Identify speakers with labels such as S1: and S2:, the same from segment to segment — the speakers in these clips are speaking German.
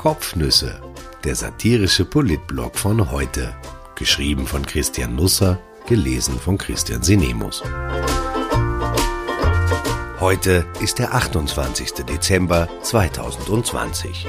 S1: Kopfnüsse, der satirische Politblog von heute. Geschrieben von Christian Nusser, gelesen von Christian Sinemus. Heute ist der 28. Dezember 2020.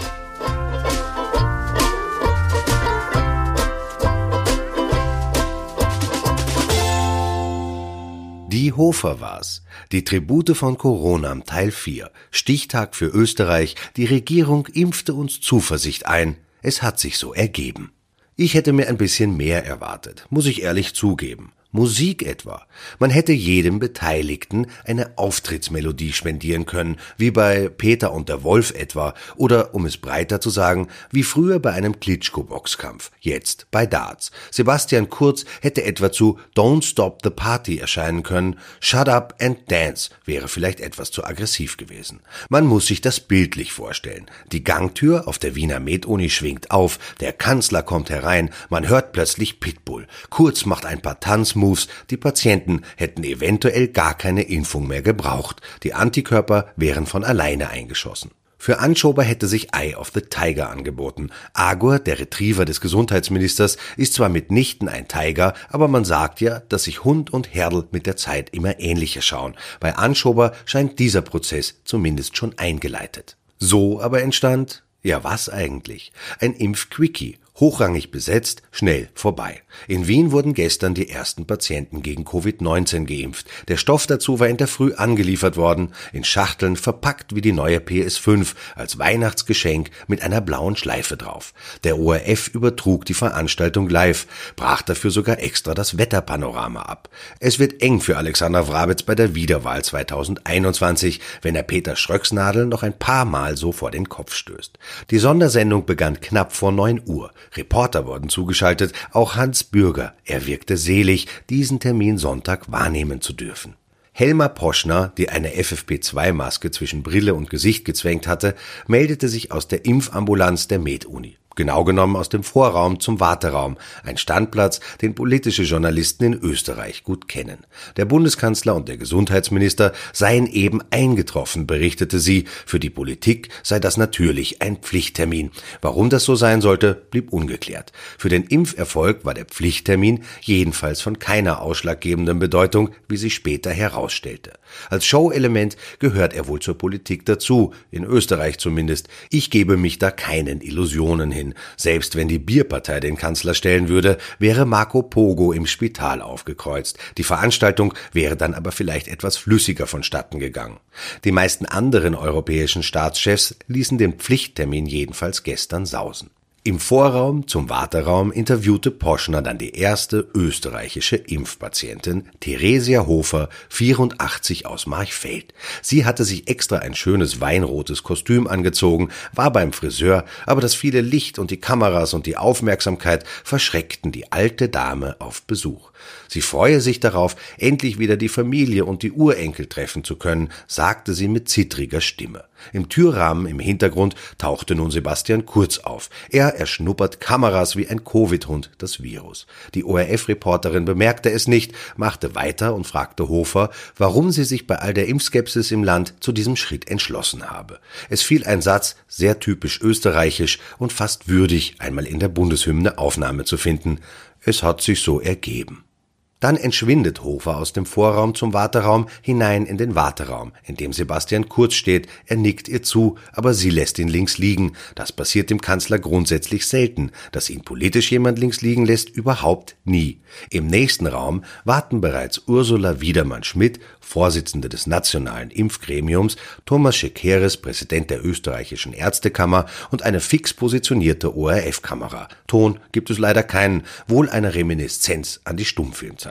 S1: Die Hofer war's. Die Tribute von Corona Teil 4. Stichtag für Österreich. Die Regierung impfte uns Zuversicht ein. Es hat sich so ergeben. Ich hätte mir ein bisschen mehr erwartet, muss ich ehrlich zugeben. Musik etwa. Man hätte jedem Beteiligten eine Auftrittsmelodie spendieren können, wie bei Peter und der Wolf etwa, oder um es breiter zu sagen, wie früher bei einem Klitschko-Boxkampf, jetzt bei Darts. Sebastian Kurz hätte etwa zu Don't Stop the Party erscheinen können, Shut Up and Dance wäre vielleicht etwas zu aggressiv gewesen. Man muss sich das bildlich vorstellen. Die Gangtür auf der Wiener Med-Uni schwingt auf, der Kanzler kommt herein, man hört plötzlich Pitbull. Kurz macht ein paar Tanz Moves, die Patienten hätten eventuell gar keine Impfung mehr gebraucht. Die Antikörper wären von alleine eingeschossen. Für Anschober hätte sich Eye of the Tiger angeboten. Agor, der Retriever des Gesundheitsministers, ist zwar mitnichten ein Tiger, aber man sagt ja, dass sich Hund und Herdel mit der Zeit immer ähnlicher schauen. Bei Anschober scheint dieser Prozess zumindest schon eingeleitet. So aber entstand, ja was eigentlich? Ein Impfquickie hochrangig besetzt, schnell vorbei. In Wien wurden gestern die ersten Patienten gegen Covid-19 geimpft. Der Stoff dazu war in der Früh angeliefert worden, in Schachteln verpackt wie die neue PS5 als Weihnachtsgeschenk mit einer blauen Schleife drauf. Der ORF übertrug die Veranstaltung live, brach dafür sogar extra das Wetterpanorama ab. Es wird eng für Alexander Wrabetz bei der Wiederwahl 2021, wenn er Peter Schröcksnadel noch ein paar Mal so vor den Kopf stößt. Die Sondersendung begann knapp vor neun Uhr. Reporter wurden zugeschaltet, auch Hans Bürger. Er wirkte selig, diesen Termin Sonntag wahrnehmen zu dürfen. Helma Poschner, die eine FFP2-Maske zwischen Brille und Gesicht gezwängt hatte, meldete sich aus der Impfambulanz der Med-Uni genau genommen aus dem Vorraum zum Warteraum, ein Standplatz, den politische Journalisten in Österreich gut kennen. Der Bundeskanzler und der Gesundheitsminister seien eben eingetroffen, berichtete sie. Für die Politik sei das natürlich ein Pflichttermin. Warum das so sein sollte, blieb ungeklärt. Für den Impferfolg war der Pflichttermin jedenfalls von keiner ausschlaggebenden Bedeutung, wie sich später herausstellte. Als Show-Element gehört er wohl zur Politik dazu, in Österreich zumindest. Ich gebe mich da keinen Illusionen hin. Selbst wenn die Bierpartei den Kanzler stellen würde, wäre Marco Pogo im Spital aufgekreuzt. Die Veranstaltung wäre dann aber vielleicht etwas flüssiger vonstatten gegangen. Die meisten anderen europäischen Staatschefs ließen den Pflichttermin jedenfalls gestern sausen. Im Vorraum zum Warteraum interviewte Poschner dann die erste österreichische Impfpatientin, Theresia Hofer, 84 aus Marchfeld. Sie hatte sich extra ein schönes weinrotes Kostüm angezogen, war beim Friseur, aber das viele Licht und die Kameras und die Aufmerksamkeit verschreckten die alte Dame auf Besuch. Sie freue sich darauf, endlich wieder die Familie und die Urenkel treffen zu können, sagte sie mit zittriger Stimme. Im Türrahmen im Hintergrund tauchte nun Sebastian Kurz auf. Er erschnuppert Kameras wie ein Covid-Hund das Virus. Die ORF-Reporterin bemerkte es nicht, machte weiter und fragte Hofer, warum sie sich bei all der Impfskepsis im Land zu diesem Schritt entschlossen habe. Es fiel ein Satz, sehr typisch österreichisch und fast würdig, einmal in der Bundeshymne Aufnahme zu finden. Es hat sich so ergeben. Dann entschwindet Hofer aus dem Vorraum zum Warteraum hinein in den Warteraum, in dem Sebastian Kurz steht. Er nickt ihr zu, aber sie lässt ihn links liegen. Das passiert dem Kanzler grundsätzlich selten. Dass ihn politisch jemand links liegen lässt, überhaupt nie. Im nächsten Raum warten bereits Ursula Wiedermann-Schmidt, Vorsitzende des Nationalen Impfgremiums, Thomas Schekeres, Präsident der österreichischen Ärztekammer und eine fix positionierte ORF-Kamera. Ton gibt es leider keinen, wohl eine Reminiszenz an die Stummfilmzeit.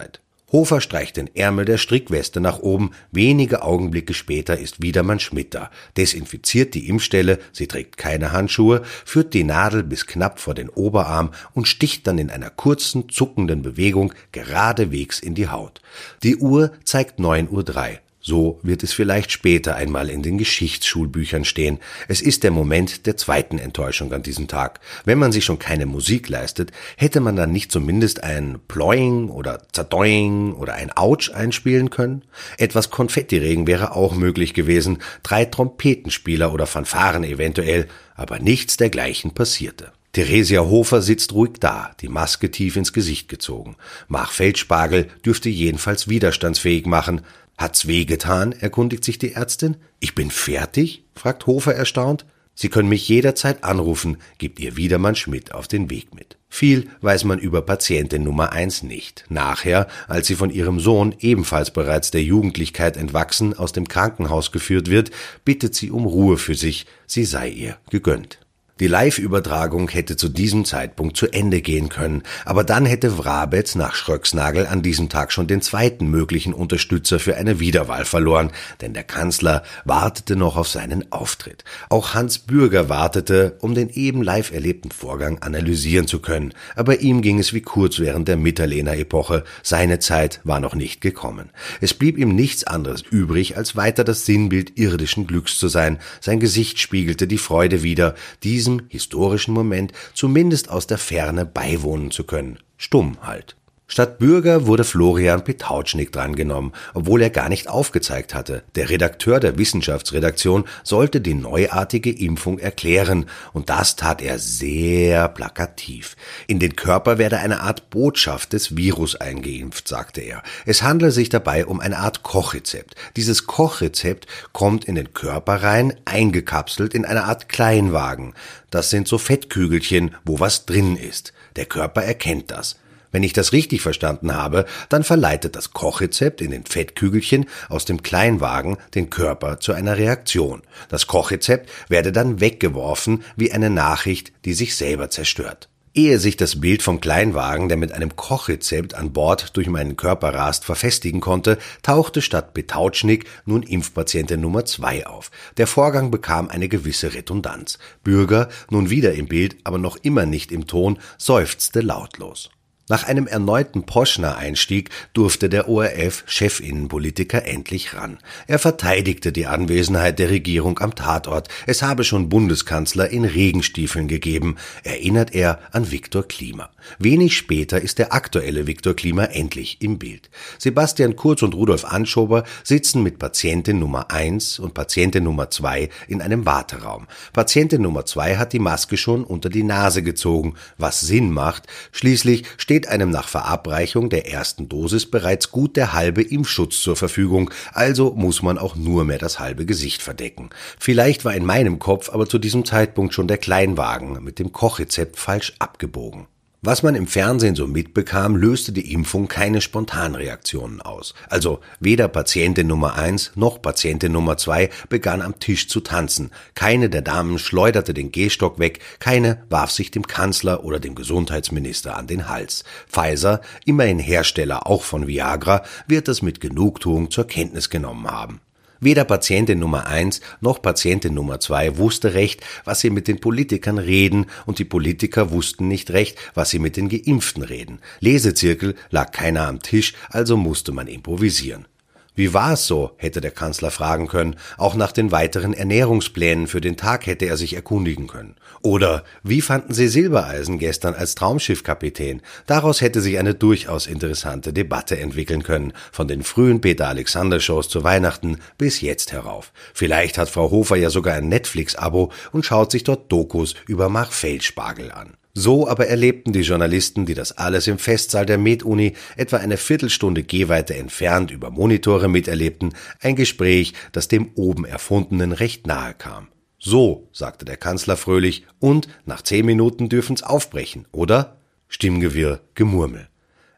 S1: Hofer streicht den Ärmel der Strickweste nach oben. Wenige Augenblicke später ist Wiedermann Schmidt da, desinfiziert die Impfstelle, sie trägt keine Handschuhe, führt die Nadel bis knapp vor den Oberarm und sticht dann in einer kurzen, zuckenden Bewegung geradewegs in die Haut. Die Uhr zeigt 9.03 Uhr. So wird es vielleicht später einmal in den Geschichtsschulbüchern stehen. Es ist der Moment der zweiten Enttäuschung an diesem Tag. Wenn man sich schon keine Musik leistet, hätte man dann nicht zumindest ein Ploing oder Zadoing oder ein Ouch einspielen können? Etwas Konfettiregen wäre auch möglich gewesen, drei Trompetenspieler oder Fanfaren eventuell, aber nichts dergleichen passierte. Theresia Hofer sitzt ruhig da, die Maske tief ins Gesicht gezogen. Mach Feldspargel dürfte jedenfalls widerstandsfähig machen, Hat's wehgetan? erkundigt sich die Ärztin. Ich bin fertig? fragt Hofer erstaunt. Sie können mich jederzeit anrufen, gibt ihr Wiedermann Schmidt auf den Weg mit. Viel weiß man über Patientin Nummer eins nicht. Nachher, als sie von ihrem Sohn, ebenfalls bereits der Jugendlichkeit entwachsen, aus dem Krankenhaus geführt wird, bittet sie um Ruhe für sich, sie sei ihr gegönnt. Die Live-Übertragung hätte zu diesem Zeitpunkt zu Ende gehen können, aber dann hätte Wrabetz nach Schröcksnagel an diesem Tag schon den zweiten möglichen Unterstützer für eine Wiederwahl verloren, denn der Kanzler wartete noch auf seinen Auftritt. Auch Hans Bürger wartete, um den eben live erlebten Vorgang analysieren zu können, aber ihm ging es wie kurz während der Mitterlehner-Epoche, seine Zeit war noch nicht gekommen. Es blieb ihm nichts anderes übrig, als weiter das Sinnbild irdischen Glücks zu sein, sein Gesicht spiegelte die Freude wider, diesen diesem historischen Moment zumindest aus der Ferne beiwohnen zu können. Stumm halt. Statt Bürger wurde Florian Petautschnik drangenommen, obwohl er gar nicht aufgezeigt hatte. Der Redakteur der Wissenschaftsredaktion sollte die neuartige Impfung erklären, und das tat er sehr plakativ. In den Körper werde eine Art Botschaft des Virus eingeimpft, sagte er. Es handle sich dabei um eine Art Kochrezept. Dieses Kochrezept kommt in den Körper rein, eingekapselt in eine Art Kleinwagen. Das sind so Fettkügelchen, wo was drin ist. Der Körper erkennt das. Wenn ich das richtig verstanden habe, dann verleitet das Kochrezept in den Fettkügelchen aus dem Kleinwagen den Körper zu einer Reaktion. Das Kochrezept werde dann weggeworfen wie eine Nachricht, die sich selber zerstört. Ehe sich das Bild vom Kleinwagen, der mit einem Kochrezept an Bord durch meinen Körper rast, verfestigen konnte, tauchte statt Betautschnik nun Impfpatientin Nummer zwei auf. Der Vorgang bekam eine gewisse Redundanz. Bürger, nun wieder im Bild, aber noch immer nicht im Ton, seufzte lautlos. Nach einem erneuten Poschner-Einstieg durfte der ORF-Chefinnenpolitiker endlich ran. Er verteidigte die Anwesenheit der Regierung am Tatort. Es habe schon Bundeskanzler in Regenstiefeln gegeben, erinnert er an Viktor Klima. Wenig später ist der aktuelle Viktor Klima endlich im Bild. Sebastian Kurz und Rudolf Anschober sitzen mit Patientin Nummer eins und Patientin Nummer zwei in einem Warteraum. Patientin Nummer zwei hat die Maske schon unter die Nase gezogen, was Sinn macht. Schließlich steht steht einem nach Verabreichung der ersten Dosis bereits gut der halbe Impfschutz zur Verfügung, also muss man auch nur mehr das halbe Gesicht verdecken. Vielleicht war in meinem Kopf aber zu diesem Zeitpunkt schon der Kleinwagen mit dem Kochrezept falsch abgebogen. Was man im Fernsehen so mitbekam, löste die Impfung keine Spontanreaktionen aus. Also weder Patientin Nummer eins noch Patientin Nummer zwei begann am Tisch zu tanzen. Keine der Damen schleuderte den Gehstock weg, keine warf sich dem Kanzler oder dem Gesundheitsminister an den Hals. Pfizer, immerhin Hersteller auch von Viagra, wird das mit Genugtuung zur Kenntnis genommen haben. Weder Patientin Nummer eins noch Patientin Nummer zwei wusste recht, was sie mit den Politikern reden, und die Politiker wussten nicht recht, was sie mit den Geimpften reden. Lesezirkel lag keiner am Tisch, also musste man improvisieren. Wie war es so, hätte der Kanzler fragen können, auch nach den weiteren Ernährungsplänen für den Tag hätte er sich erkundigen können. Oder wie fanden Sie Silbereisen gestern als Traumschiffkapitän? Daraus hätte sich eine durchaus interessante Debatte entwickeln können, von den frühen Peter Alexander Shows zu Weihnachten bis jetzt herauf. Vielleicht hat Frau Hofer ja sogar ein Netflix-Abo und schaut sich dort Dokus über Marfell-Spargel an. So aber erlebten die Journalisten, die das alles im Festsaal der Med-Uni etwa eine Viertelstunde Gehweite entfernt über Monitore miterlebten, ein Gespräch, das dem oben Erfundenen recht nahe kam. So, sagte der Kanzler fröhlich, und nach zehn Minuten dürfen's aufbrechen, oder? Stimmgewirr, Gemurmel.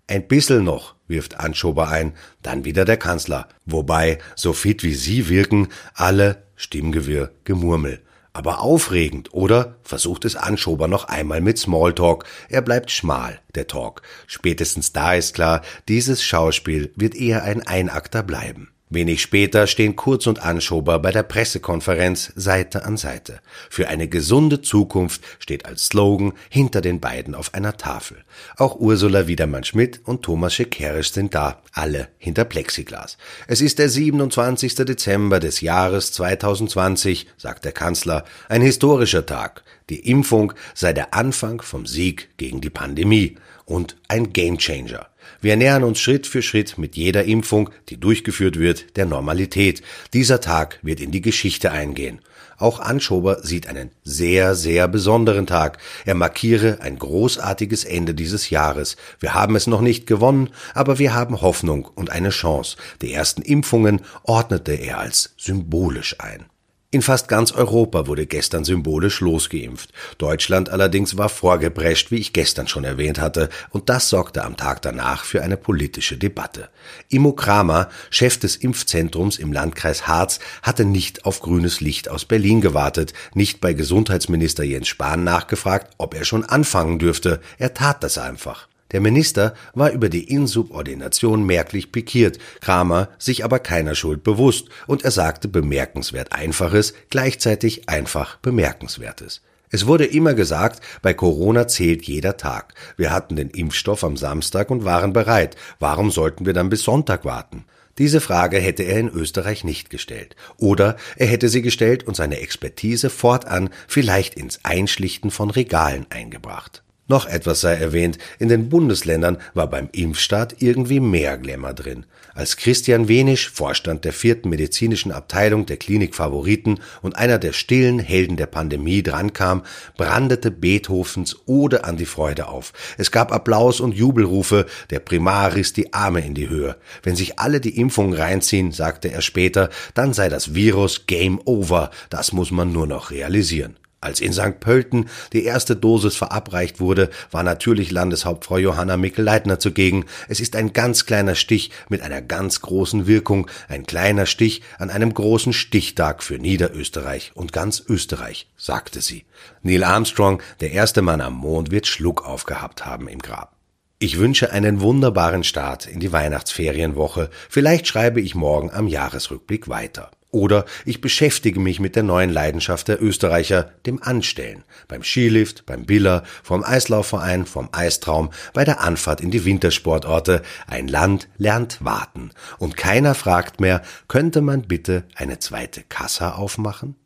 S1: Ein bissel noch, wirft Anschober ein, dann wieder der Kanzler, wobei, so fit wie Sie wirken, alle Stimmgewirr, Gemurmel. Aber aufregend, oder? Versucht es Anschober noch einmal mit Smalltalk. Er bleibt schmal, der Talk. Spätestens da ist klar, dieses Schauspiel wird eher ein Einakter bleiben. Wenig später stehen Kurz und Anschober bei der Pressekonferenz Seite an Seite. Für eine gesunde Zukunft steht als Slogan hinter den beiden auf einer Tafel. Auch Ursula Wiedermann-Schmidt und Thomas Schekerisch sind da, alle hinter Plexiglas. Es ist der 27. Dezember des Jahres 2020, sagt der Kanzler, ein historischer Tag. Die Impfung sei der Anfang vom Sieg gegen die Pandemie und ein Gamechanger. Wir nähern uns Schritt für Schritt mit jeder Impfung, die durchgeführt wird, der Normalität. Dieser Tag wird in die Geschichte eingehen. Auch Anschober sieht einen sehr, sehr besonderen Tag. Er markiere ein großartiges Ende dieses Jahres. Wir haben es noch nicht gewonnen, aber wir haben Hoffnung und eine Chance. Die ersten Impfungen ordnete er als symbolisch ein. In fast ganz Europa wurde gestern symbolisch losgeimpft. Deutschland allerdings war vorgeprescht, wie ich gestern schon erwähnt hatte, und das sorgte am Tag danach für eine politische Debatte. Immo Kramer, Chef des Impfzentrums im Landkreis Harz, hatte nicht auf grünes Licht aus Berlin gewartet, nicht bei Gesundheitsminister Jens Spahn nachgefragt, ob er schon anfangen dürfte. Er tat das einfach. Der Minister war über die Insubordination merklich pikiert, Kramer sich aber keiner Schuld bewusst, und er sagte bemerkenswert Einfaches, gleichzeitig einfach Bemerkenswertes. Es wurde immer gesagt, bei Corona zählt jeder Tag. Wir hatten den Impfstoff am Samstag und waren bereit. Warum sollten wir dann bis Sonntag warten? Diese Frage hätte er in Österreich nicht gestellt. Oder er hätte sie gestellt und seine Expertise fortan vielleicht ins Einschlichten von Regalen eingebracht. Noch etwas sei erwähnt, in den Bundesländern war beim Impfstart irgendwie mehr Glamour drin. Als Christian Wenisch, Vorstand der vierten medizinischen Abteilung der Klinik Favoriten und einer der stillen Helden der Pandemie drankam, brandete Beethovens Ode an die Freude auf. Es gab Applaus und Jubelrufe, der Primar riss die Arme in die Höhe. Wenn sich alle die Impfung reinziehen, sagte er später, dann sei das Virus Game Over, das muss man nur noch realisieren. Als in St. Pölten die erste Dosis verabreicht wurde, war natürlich Landeshauptfrau Johanna Mikl-Leitner zugegen. Es ist ein ganz kleiner Stich mit einer ganz großen Wirkung, ein kleiner Stich an einem großen Stichtag für Niederösterreich und ganz Österreich, sagte sie. Neil Armstrong, der erste Mann am Mond, wird Schluck aufgehabt haben im Grab. Ich wünsche einen wunderbaren Start in die Weihnachtsferienwoche. Vielleicht schreibe ich morgen am Jahresrückblick weiter. Oder ich beschäftige mich mit der neuen Leidenschaft der Österreicher, dem Anstellen. Beim Skilift, beim Biller, vom Eislaufverein, vom Eistraum, bei der Anfahrt in die Wintersportorte. Ein Land lernt warten. Und keiner fragt mehr, könnte man bitte eine zweite Kassa aufmachen?